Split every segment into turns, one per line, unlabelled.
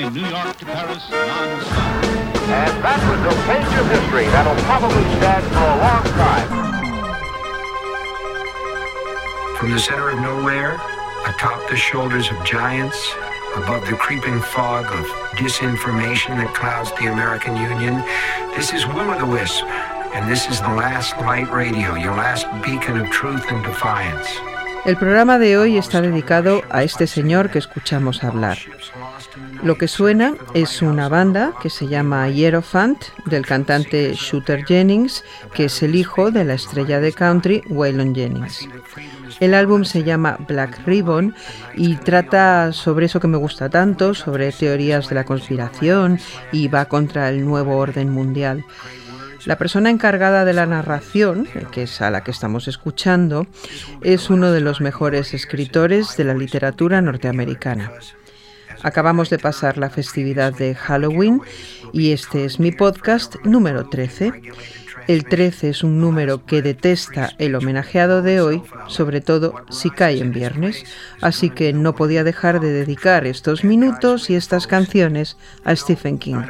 Person fly New York to Paris non-stop.
And that was a page of history that'll probably stand for a long time.
From the center of nowhere, atop the shoulders of giants, above the creeping fog of disinformation that clouds the American Union, this is Will o' the Wisp, and this is the last light radio, your last beacon of truth and defiance.
El programa de hoy está dedicado a este señor que escuchamos hablar. Lo que suena es una banda que se llama Hierophant del cantante Shooter Jennings, que es el hijo de la estrella de country Waylon Jennings. El álbum se llama Black Ribbon y trata sobre eso que me gusta tanto, sobre teorías de la conspiración y va contra el nuevo orden mundial. La persona encargada de la narración, que es a la que estamos escuchando, es uno de los mejores escritores de la literatura norteamericana. Acabamos de pasar la festividad de Halloween y este es mi podcast número 13. El 13 es un número que detesta el homenajeado de hoy, sobre todo si cae en viernes, así que no podía dejar de dedicar estos minutos y estas canciones a Stephen King.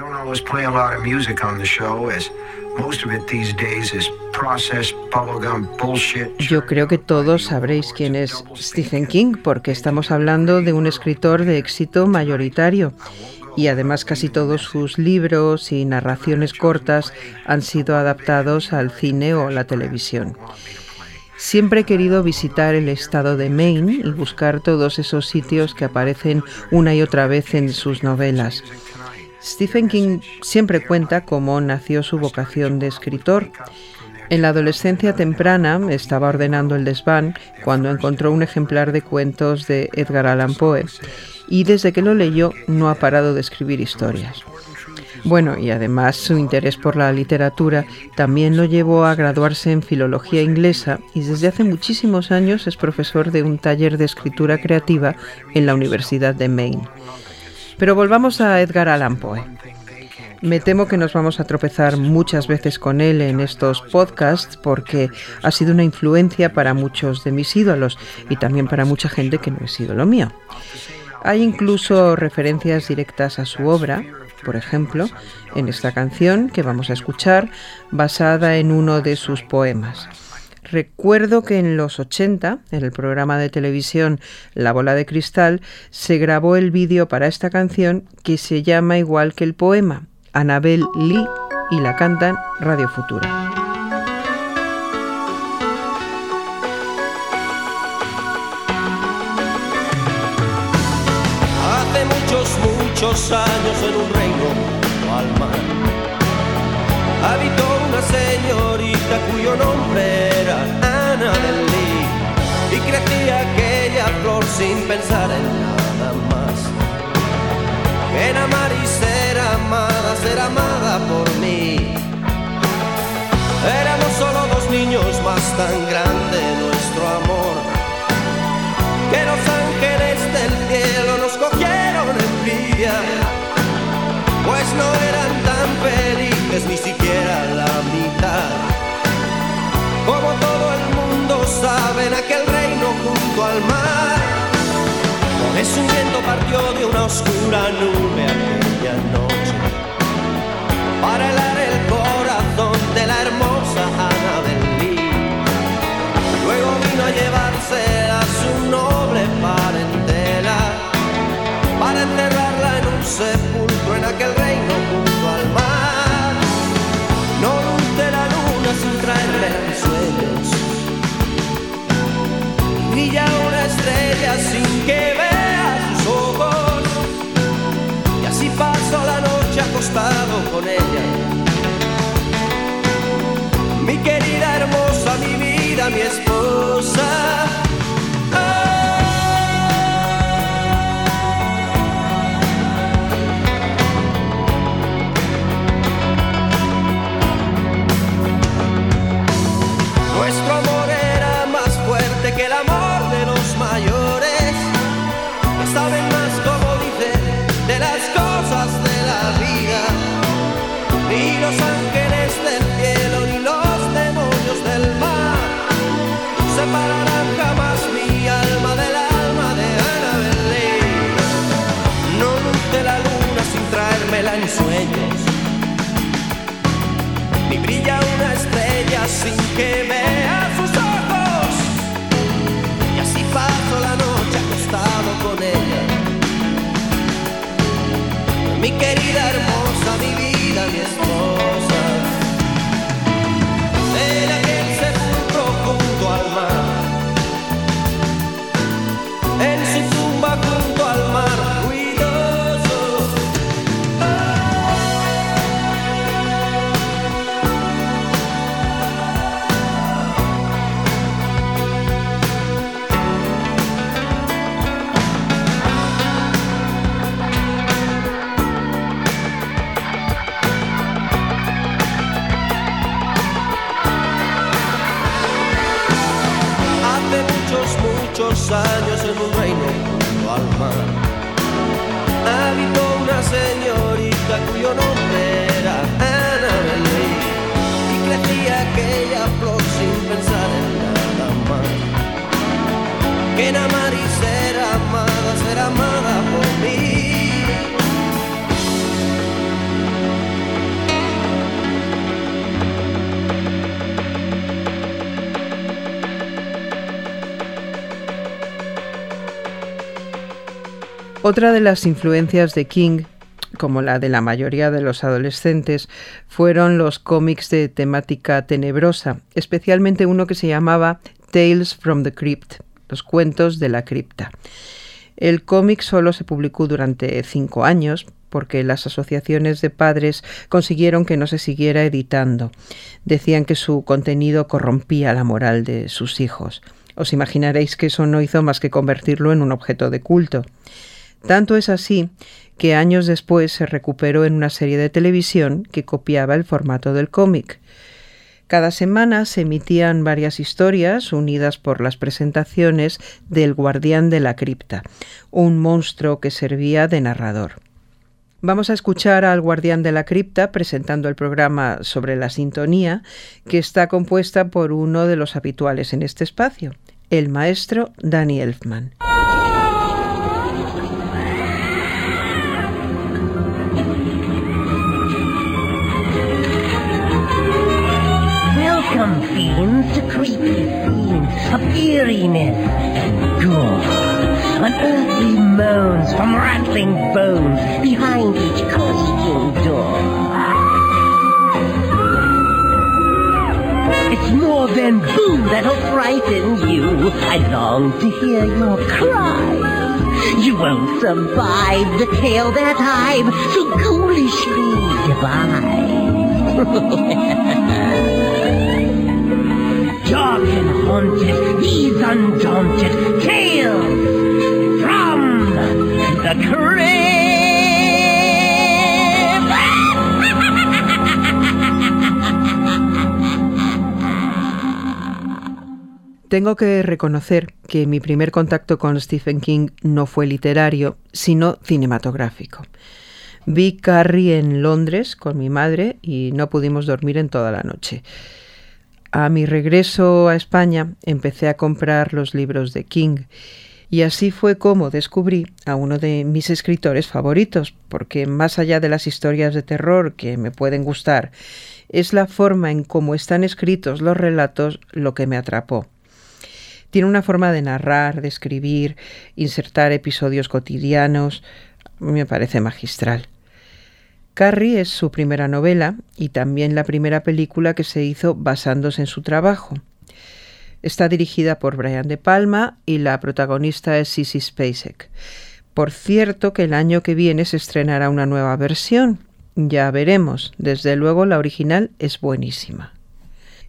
Yo creo que todos sabréis quién es Stephen King porque estamos hablando de un escritor de éxito mayoritario y además casi todos sus libros y narraciones cortas han sido adaptados al cine o la televisión. Siempre he querido visitar el estado de Maine y buscar todos esos sitios que aparecen una y otra vez en sus novelas. Stephen King siempre cuenta cómo nació su vocación de escritor. En la adolescencia temprana estaba ordenando el desván cuando encontró un ejemplar de cuentos de Edgar Allan Poe y desde que lo leyó no ha parado de escribir historias. Bueno, y además su interés por la literatura también lo llevó a graduarse en filología inglesa y desde hace muchísimos años es profesor de un taller de escritura creativa en la Universidad de Maine. Pero volvamos a Edgar Allan Poe. Me temo que nos vamos a tropezar muchas veces con él en estos podcasts porque ha sido una influencia para muchos de mis ídolos y también para mucha gente que no es ídolo mío. Hay incluso referencias directas a su obra, por ejemplo, en esta canción que vamos a escuchar, basada en uno de sus poemas. Recuerdo que en los 80, en el programa de televisión La bola de cristal, se grabó el vídeo para esta canción que se llama igual que el poema, Anabel Lee, y la cantan Radio Futura.
Hace muchos, muchos años en un reino al mar habitó una señorita cuyo nombre sin pensar en nada más en amar y ser amada, ser amada por mí. Éramos solo dos niños más tan grande nuestro amor que los ángeles del cielo nos cogieron envidia, pues no eran tan felices ni siquiera la mitad. Como todo el mundo sabe, en aquel reino junto al mar, una oscura nube aquella noche. Para helar el corazón de la hermosa Ana del Luego vino a llevarse a su noble parentela. Para enterrarla en un sepulcro acostado con ella. Mi querida hermosa, mi vida, mi esposa. Sin que vea
Otra de las influencias de King, como la de la mayoría de los adolescentes, fueron los cómics de temática tenebrosa, especialmente uno que se llamaba Tales from the Crypt, los cuentos de la cripta. El cómic solo se publicó durante cinco años porque las asociaciones de padres consiguieron que no se siguiera editando. Decían que su contenido corrompía la moral de sus hijos. Os imaginaréis que eso no hizo más que convertirlo en un objeto de culto. Tanto es así que años después se recuperó en una serie de televisión que copiaba el formato del cómic. Cada semana se emitían varias historias unidas por las presentaciones del guardián de la cripta, un monstruo que servía de narrador. Vamos a escuchar al guardián de la cripta presentando el programa sobre la sintonía, que está compuesta por uno de los habituales en este espacio, el maestro Danny Elfman.
Fiends, to creepy scenes of eeriness and gore. Unearthly moans from rattling bones behind each creaking door. It's more than boo that'll frighten you. I long to hear your cry. You won't survive the tale that I've so ghoulishly devised. And haunted, these undaunted tales from the
Tengo que reconocer que mi primer contacto con Stephen King no fue literario, sino cinematográfico. Vi Carrie en Londres con mi madre y no pudimos dormir en toda la noche. A mi regreso a España empecé a comprar los libros de King y así fue como descubrí a uno de mis escritores favoritos, porque más allá de las historias de terror que me pueden gustar, es la forma en cómo están escritos los relatos lo que me atrapó. Tiene una forma de narrar, de escribir, insertar episodios cotidianos, me parece magistral. Carrie es su primera novela y también la primera película que se hizo basándose en su trabajo. Está dirigida por Brian De Palma y la protagonista es Sissy Spacek. Por cierto que el año que viene se estrenará una nueva versión. Ya veremos. Desde luego la original es buenísima.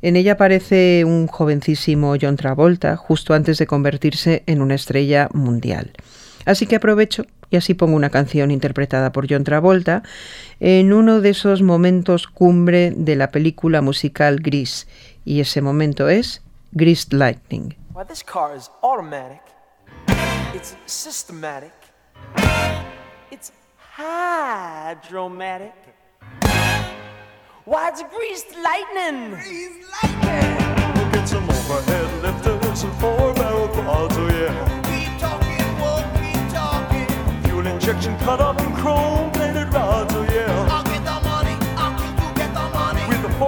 En ella aparece un jovencísimo John Travolta justo antes de convertirse en una estrella mundial. Así que aprovecho y así pongo una canción interpretada por John Travolta en uno de esos momentos cumbre de la película musical Gris. Y ese momento es Greased Lightning.
Why, this car is automatic. It's systematic. It's hydromatic. Why, it's greased lightning. Greased lightning.
We'll get some overhead lifters and four barrel quads, oh yeah.
Keep talking, won't keep talking.
Fuel injection cut up in chrome plated rods, oh yeah.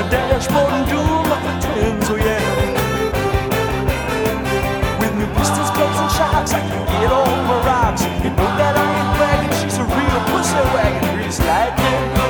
Palomino dashboard and dual muffler twins, oh yeah. With new pistols, clubs, and shocks, I can get all my rocks. You know that I ain't bragging, she's a real pussy wagon, grease lightning.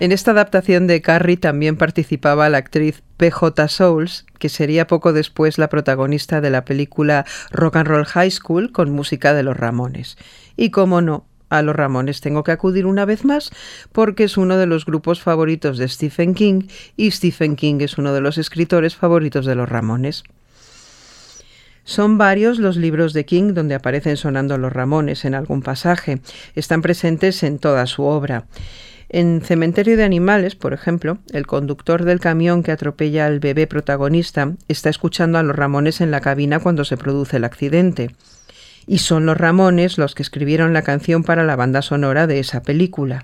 En esta adaptación de Carrie también participaba la actriz PJ Souls, que sería poco después la protagonista de la película Rock and Roll High School con música de los Ramones. Y como no, a los Ramones tengo que acudir una vez más porque es uno de los grupos favoritos de Stephen King y Stephen King es uno de los escritores favoritos de los Ramones. Son varios los libros de King donde aparecen sonando los Ramones en algún pasaje. Están presentes en toda su obra. En Cementerio de Animales, por ejemplo, el conductor del camión que atropella al bebé protagonista está escuchando a los Ramones en la cabina cuando se produce el accidente. Y son los Ramones los que escribieron la canción para la banda sonora de esa película.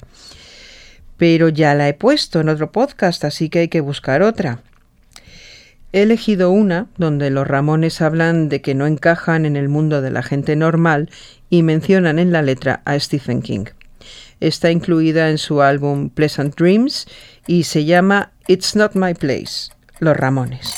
Pero ya la he puesto en otro podcast, así que hay que buscar otra. He elegido una donde los Ramones hablan de que no encajan en el mundo de la gente normal y mencionan en la letra a Stephen King. Está incluida en su álbum Pleasant Dreams y se llama It's Not My Place, Los Ramones.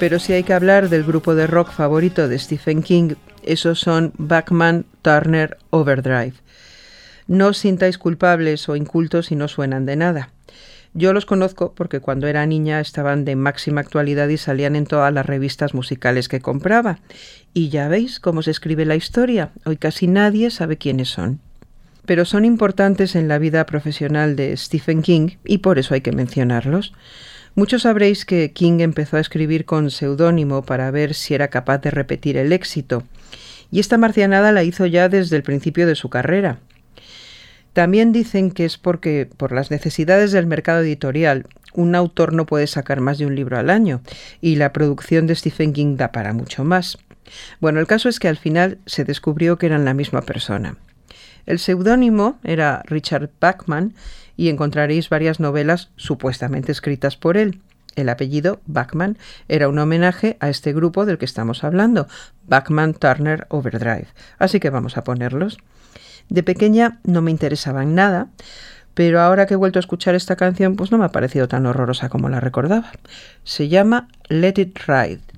Pero si hay que hablar del grupo de rock favorito de Stephen King, esos son Bachman Turner Overdrive. No os sintáis culpables o incultos si no suenan de nada. Yo los conozco porque cuando era niña estaban de máxima actualidad y salían en todas las revistas musicales que compraba. Y ya veis cómo se escribe la historia. Hoy casi nadie sabe quiénes son. Pero son importantes en la vida profesional de Stephen King y por eso hay que mencionarlos. Muchos sabréis que King empezó a escribir con seudónimo para ver si era capaz de repetir el éxito. Y esta marcianada la hizo ya desde el principio de su carrera. También dicen que es porque, por las necesidades del mercado editorial, un autor no puede sacar más de un libro al año, y la producción de Stephen King da para mucho más. Bueno, el caso es que al final se descubrió que eran la misma persona. El seudónimo era Richard Bachman y encontraréis varias novelas supuestamente escritas por él. El apellido Bachman era un homenaje a este grupo del que estamos hablando, Bachman Turner Overdrive. Así que vamos a ponerlos. De pequeña no me interesaban nada, pero ahora que he vuelto a escuchar esta canción, pues no me ha parecido tan horrorosa como la recordaba. Se llama
Let It Ride.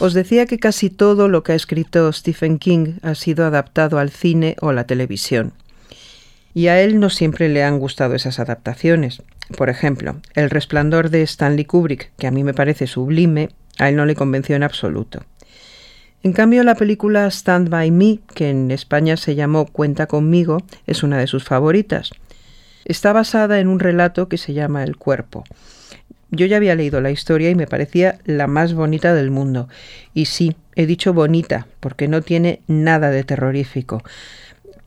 Os decía que casi todo lo que ha escrito Stephen King ha sido adaptado al cine o la televisión. Y a él no siempre le han gustado esas adaptaciones. Por ejemplo, El resplandor de Stanley Kubrick, que a mí me parece sublime, a él no le convenció en absoluto. En cambio, la película Stand By Me, que en España se llamó Cuenta conmigo, es una de sus favoritas. Está basada en un relato que se llama El cuerpo. Yo ya había leído la historia y me parecía la más bonita del mundo. Y sí, he dicho bonita, porque no tiene nada de terrorífico.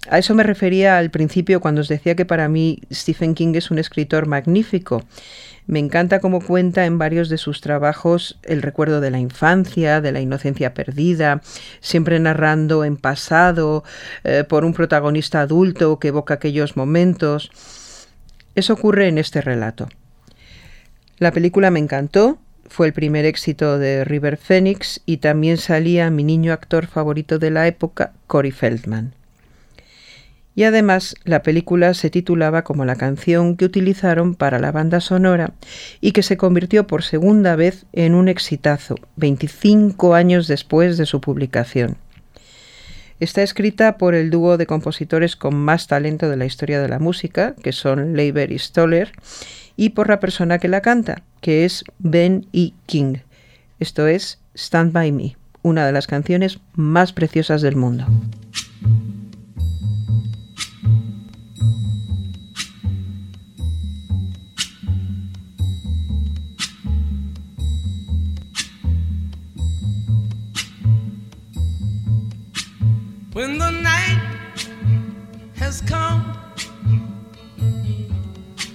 A eso me refería al principio cuando os decía que para mí Stephen King es un escritor magnífico. Me encanta cómo cuenta en varios de sus trabajos el recuerdo de la infancia, de la inocencia perdida, siempre narrando en pasado eh, por un protagonista adulto que evoca aquellos momentos. Eso ocurre en este relato. La película me encantó, fue el primer éxito de River Phoenix y también salía mi niño actor favorito de la época, Corey Feldman. Y además la película se titulaba como la canción que utilizaron para la banda sonora y que se convirtió por segunda vez en un exitazo, 25 años después de su publicación. Está escrita por el dúo de compositores con más talento de la historia de la música, que son Leiber y Stoller, y por la persona que la canta, que es Ben E. King. Esto es Stand By Me, una de las canciones más preciosas del mundo.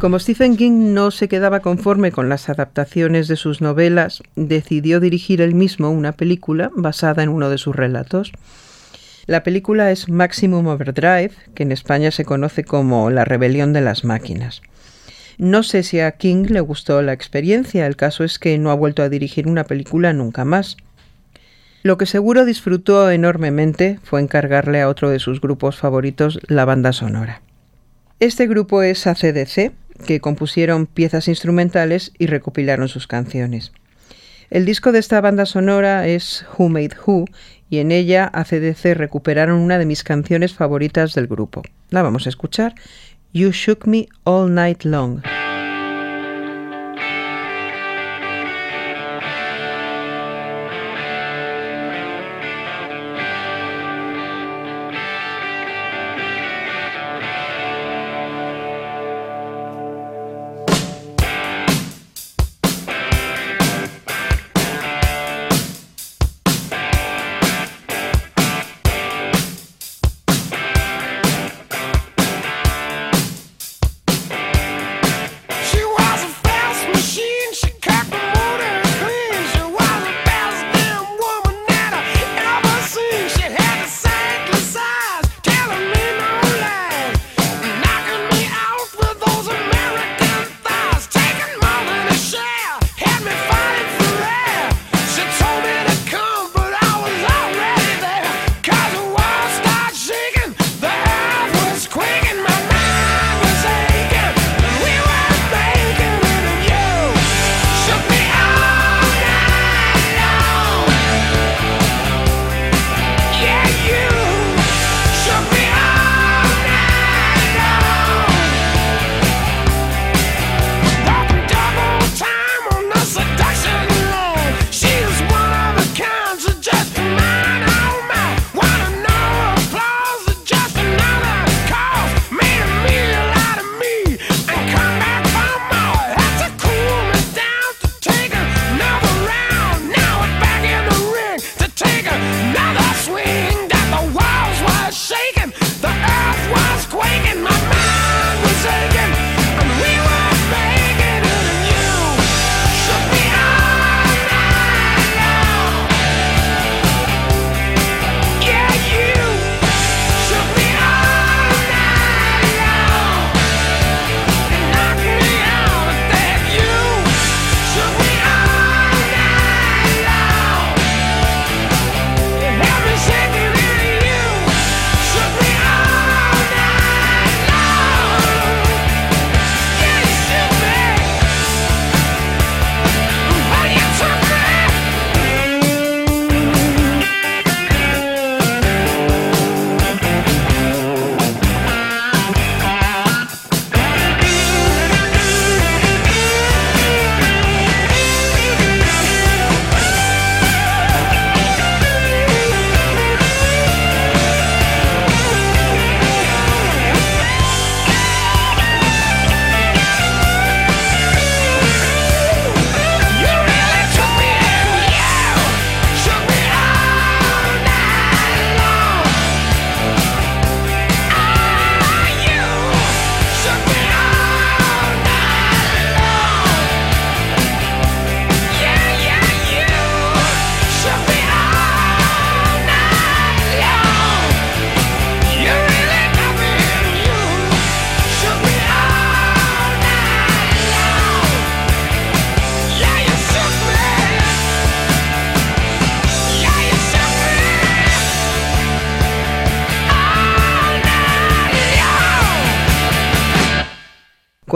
Como Stephen King no se quedaba conforme con las adaptaciones de sus novelas, decidió dirigir él mismo una película basada en uno de sus relatos. La película es Maximum Overdrive, que en España se conoce como La rebelión de las máquinas. No sé si a King le gustó la experiencia, el caso es que no ha vuelto a dirigir una película nunca más. Lo que seguro disfrutó enormemente fue encargarle a otro de sus grupos favoritos la banda sonora. Este grupo es ACDC,
que compusieron piezas instrumentales y recopilaron sus canciones. El disco de esta banda sonora es Who Made Who y en ella ACDC recuperaron una de mis canciones favoritas del grupo. La vamos a escuchar, You Shook Me All Night Long.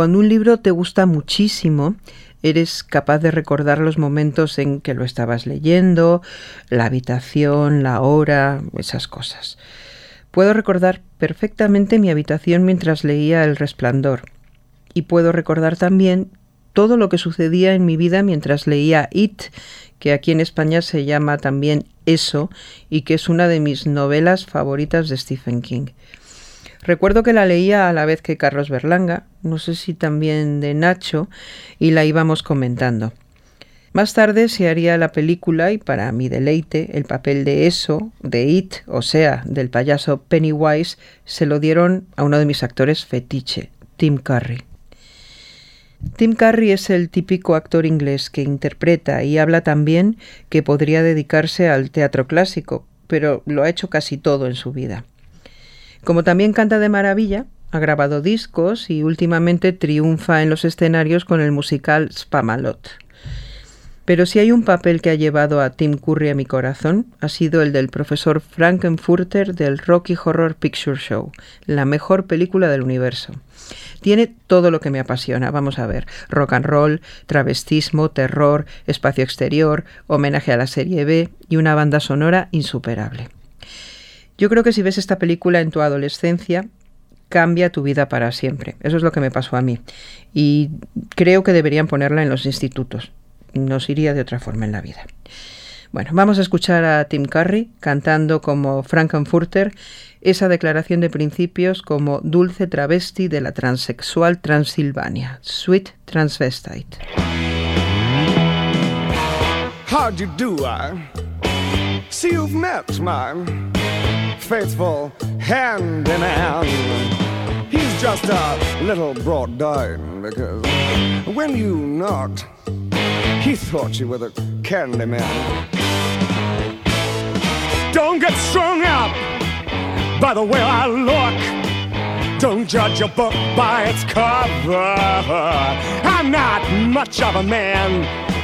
Cuando un libro te gusta muchísimo, eres capaz de recordar los momentos en que lo estabas leyendo, la habitación, la hora, esas cosas. Puedo recordar perfectamente mi habitación mientras leía El Resplandor y puedo recordar también todo lo que sucedía en mi vida mientras leía It, que aquí en España se llama también Eso y que es una de mis novelas favoritas de Stephen King. Recuerdo que la leía a la vez que Carlos Berlanga, no sé si también de Nacho, y la íbamos comentando. Más tarde se haría la película y para mi deleite el papel de eso, de It, o sea, del payaso Pennywise, se lo dieron a uno de mis actores fetiche, Tim Curry. Tim Curry es el típico actor inglés que interpreta y habla tan bien que podría dedicarse al teatro clásico, pero lo ha hecho casi todo en su vida. Como también canta de maravilla, ha grabado discos y últimamente triunfa en los escenarios con el musical Spamalot.
Pero si hay un papel que ha llevado a Tim Curry a mi corazón, ha sido el del profesor Frankenfurter del Rocky Horror Picture Show, la mejor película del universo. Tiene todo lo que me apasiona, vamos a ver, rock and roll, travestismo, terror, espacio exterior, homenaje a la serie B y una banda sonora insuperable. Yo creo que si ves esta película en tu adolescencia, cambia tu vida para siempre. Eso es lo que me pasó a mí. Y creo que deberían ponerla en los institutos. Nos iría de otra forma en la vida. Bueno, vamos a escuchar a Tim Curry cantando como Frankenfurter esa declaración de principios como dulce travesti de la transexual Transilvania, Sweet Transvestite.
How'd you do, I? See you've met faithful hand in hand. He's just a little brought down because when you knocked, he thought you were the candy man. Don't get strung up by the way I look. Don't judge a book by its cover. I'm not much of a man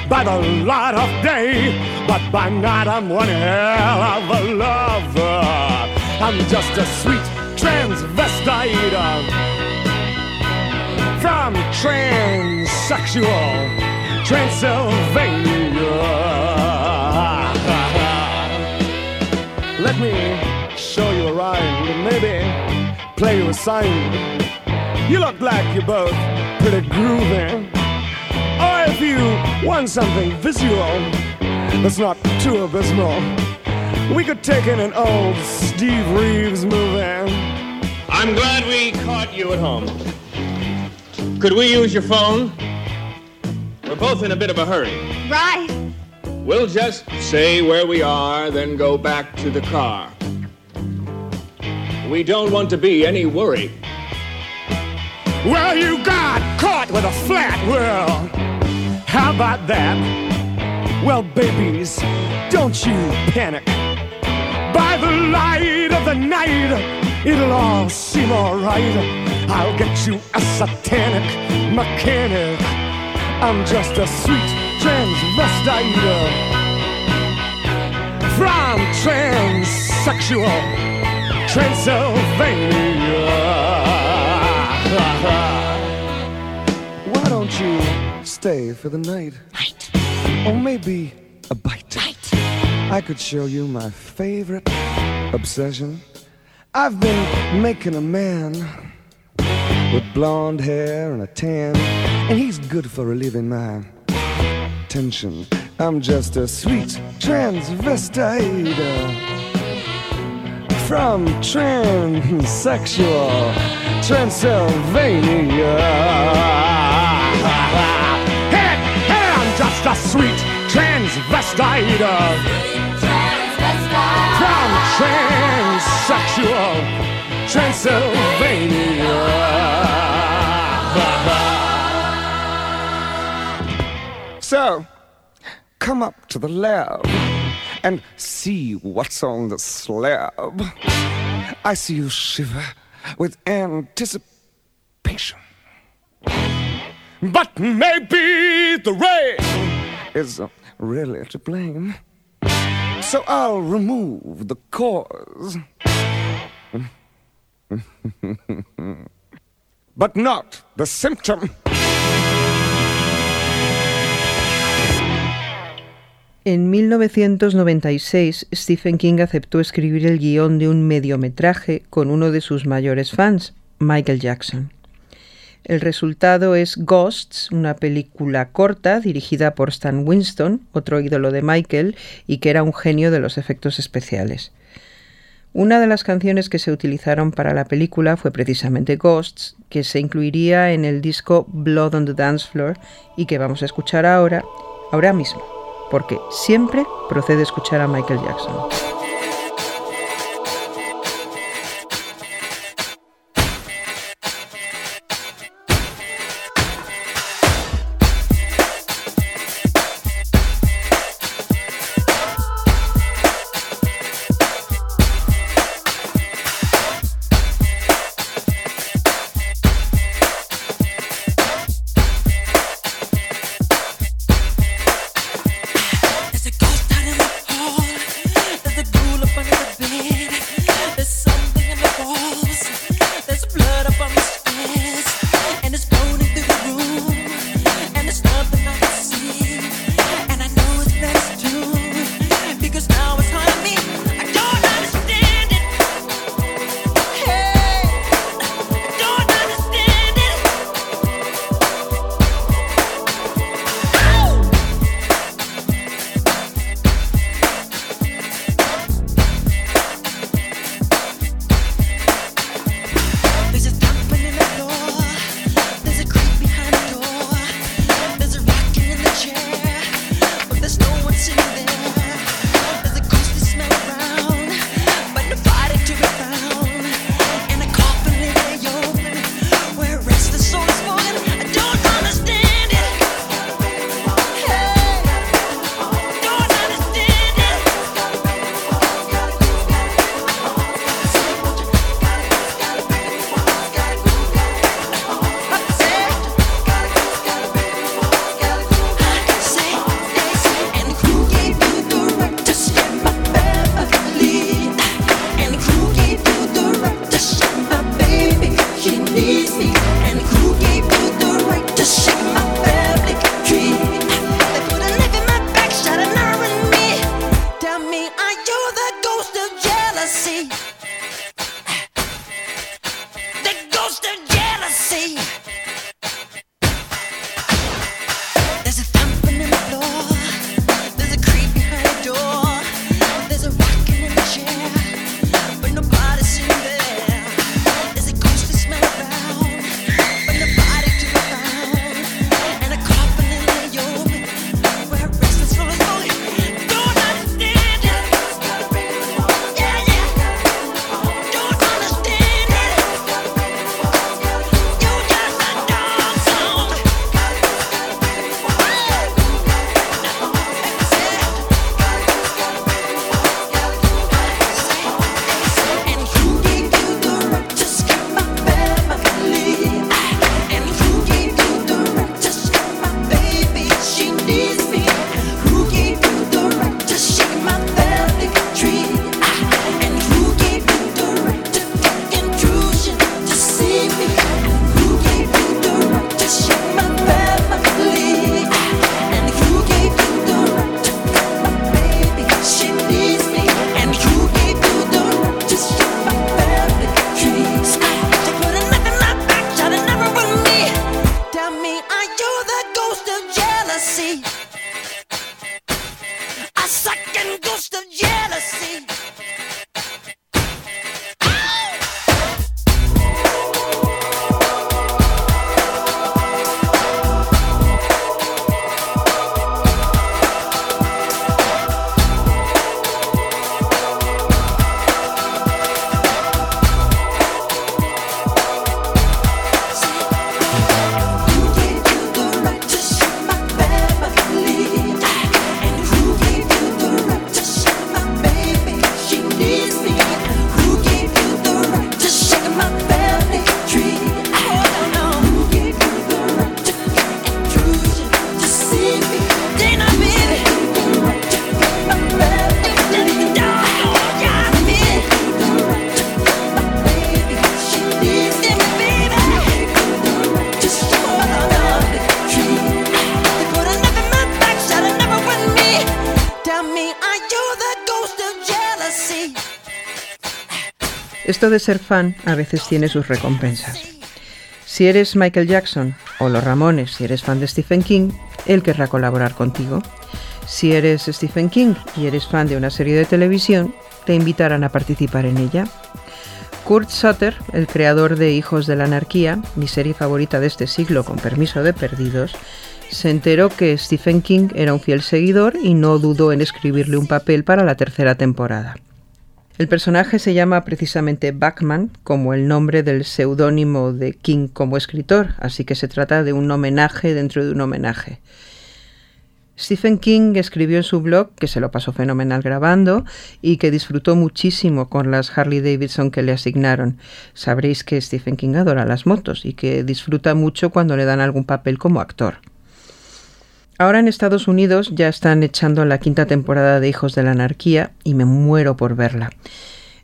by the light of day, but by night I'm one hell of a lover. I'm just a sweet transvestite from transsexual Transylvania. Let me show you a rhyme and maybe play you a sign. You look like you're both pretty groovy. Or if you want something visual that's not too abysmal, we could take in an old Steve Reeves movie.
I'm glad we caught you at home. Could we use your phone? We're both in a bit of a hurry.
Right.
We'll just say where we are, then go back to the car. We don't want to be any worry.
Well, you got caught with a flat world. How about that? Well, babies, don't you panic. By the light of the night, it'll all seem alright. I'll get you a satanic mechanic. I'm just a sweet transvestite from transsexual Transylvania. Why don't you stay for the night?
Night.
Or maybe a bite.
Night.
I could show you my favorite obsession. I've been making a man with blonde hair and a tan, and he's good for relieving my tension. I'm just a sweet transvestite uh, from transsexual Transylvania. Hey, hey, I'm just a sweet transvestite transsexual Transylvania. So, come up to the lab and see what's on the slab. I see you shiver with anticipation. But maybe the rain is really to blame. So I'll remove the cause. but not the symptom.
En 1996, Stephen King aceptó escribir el guion de un mediometraje con uno de sus mayores fans, Michael Jackson. El resultado es Ghosts, una película corta dirigida por Stan Winston, otro ídolo de Michael, y que era un genio de los efectos especiales. Una de las canciones que se utilizaron para la película fue precisamente Ghosts, que se incluiría en el disco Blood on the Dance Floor y que vamos a escuchar ahora, ahora mismo porque siempre procede escuchar a Michael Jackson.
see. De ser fan a veces tiene sus recompensas. Si eres Michael Jackson o los Ramones, si eres fan de Stephen King, él querrá colaborar contigo. Si eres Stephen King y eres fan de una serie de televisión, te invitarán a participar en ella. Kurt Sutter, el creador de Hijos de la Anarquía, mi serie favorita de este siglo con permiso de perdidos, se enteró que Stephen King era un fiel seguidor y no dudó en escribirle un papel para la tercera temporada. El personaje se llama precisamente Bachman, como el nombre del seudónimo de King como escritor, así que se trata de un homenaje dentro de un homenaje. Stephen King escribió en su blog que se lo pasó fenomenal grabando y que disfrutó muchísimo con las Harley Davidson que le asignaron. Sabréis que Stephen King adora las motos y que disfruta mucho cuando le dan algún papel como actor. Ahora en Estados Unidos ya están echando la quinta temporada de Hijos de la Anarquía y me muero por verla.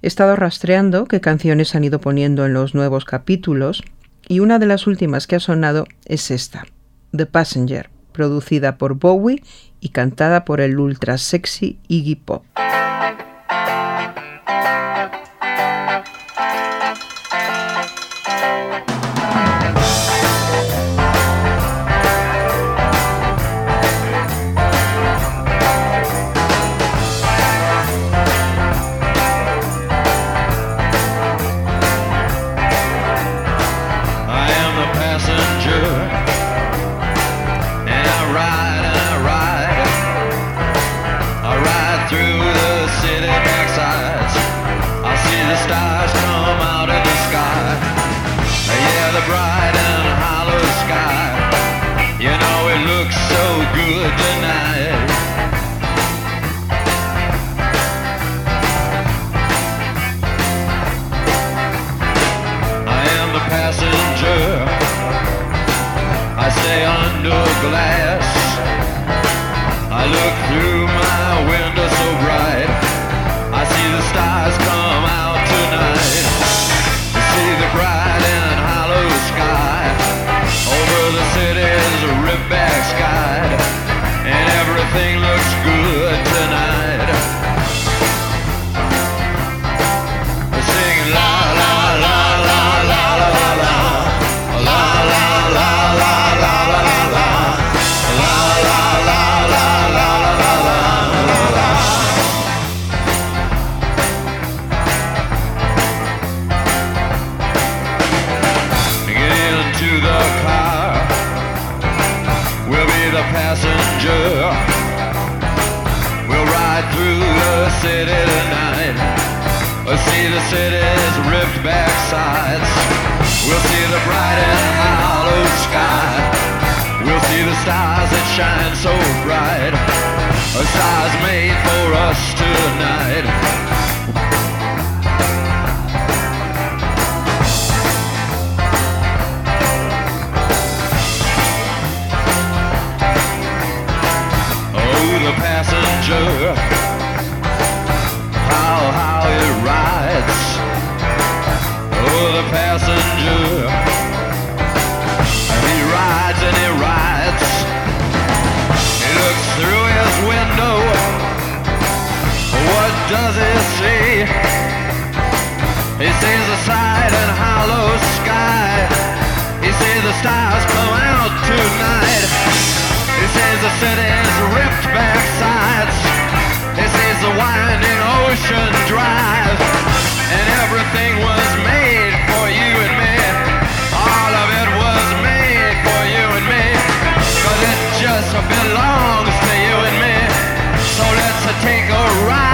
He estado rastreando qué canciones han ido poniendo en los nuevos capítulos y una de las últimas que ha sonado es esta, The Passenger, producida por Bowie y cantada por el ultra sexy Iggy Pop.
city's ripped back sides. This is the winding ocean drive, and everything was made for you and me. All of it was made for you and me, Cause it just belongs to you and
me. So let's take a ride.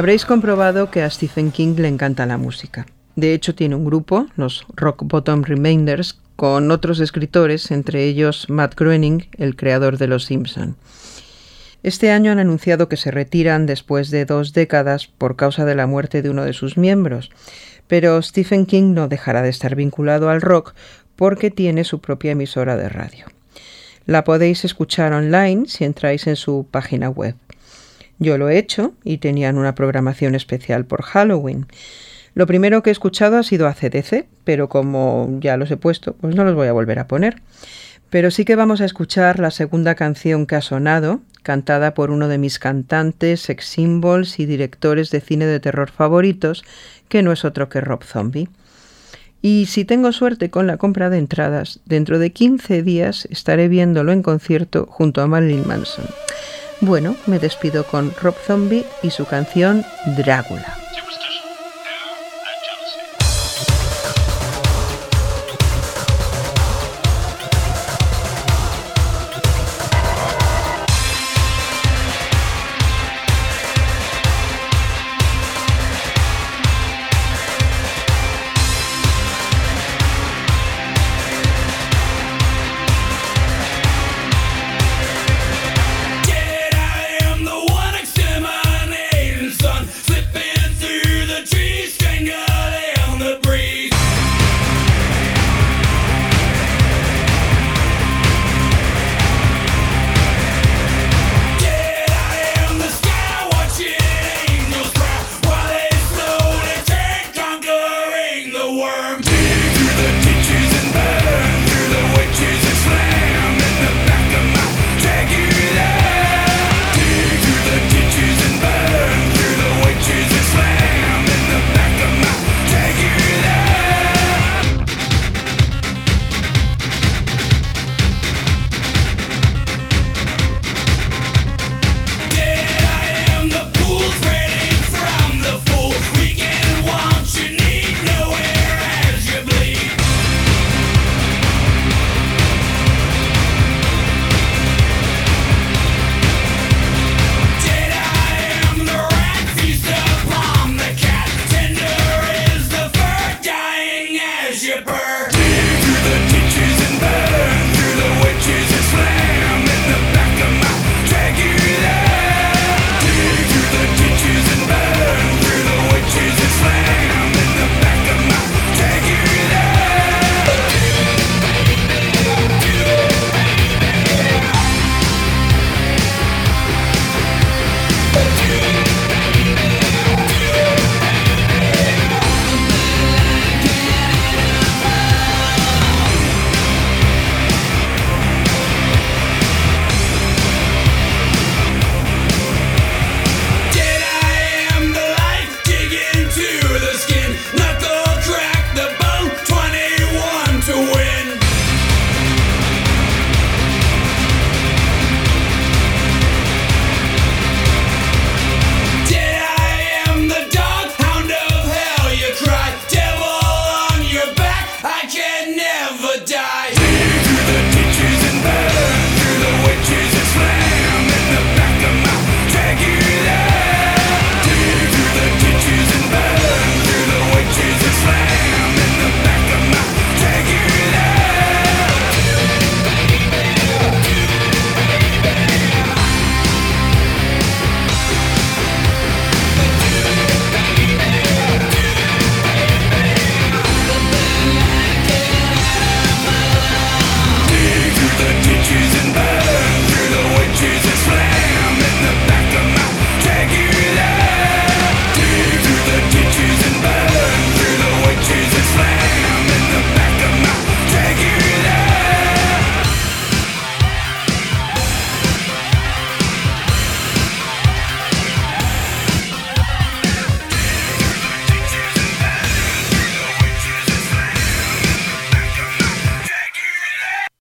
Habréis comprobado que a Stephen King le encanta la música. De hecho, tiene un grupo, los Rock Bottom Remainders, con otros escritores, entre ellos Matt Groening, el creador de Los Simpson. Este año han anunciado que se retiran después de dos décadas por causa de la muerte de uno de sus miembros, pero Stephen King no dejará de estar vinculado al rock porque tiene su propia emisora de radio. La podéis escuchar online si entráis en su página web. Yo lo he hecho y tenían una programación especial por Halloween. Lo primero que he escuchado ha sido ACDC, pero como ya los he puesto, pues no los voy a volver a poner. Pero sí que vamos a escuchar la segunda canción que ha sonado, cantada por uno de mis cantantes, sex symbols y directores de cine de terror favoritos, que no es otro que Rob Zombie. Y si tengo suerte con la compra de entradas, dentro de 15 días estaré viéndolo en concierto junto a Marilyn Manson. Bueno, me despido con Rob Zombie y su canción Drácula.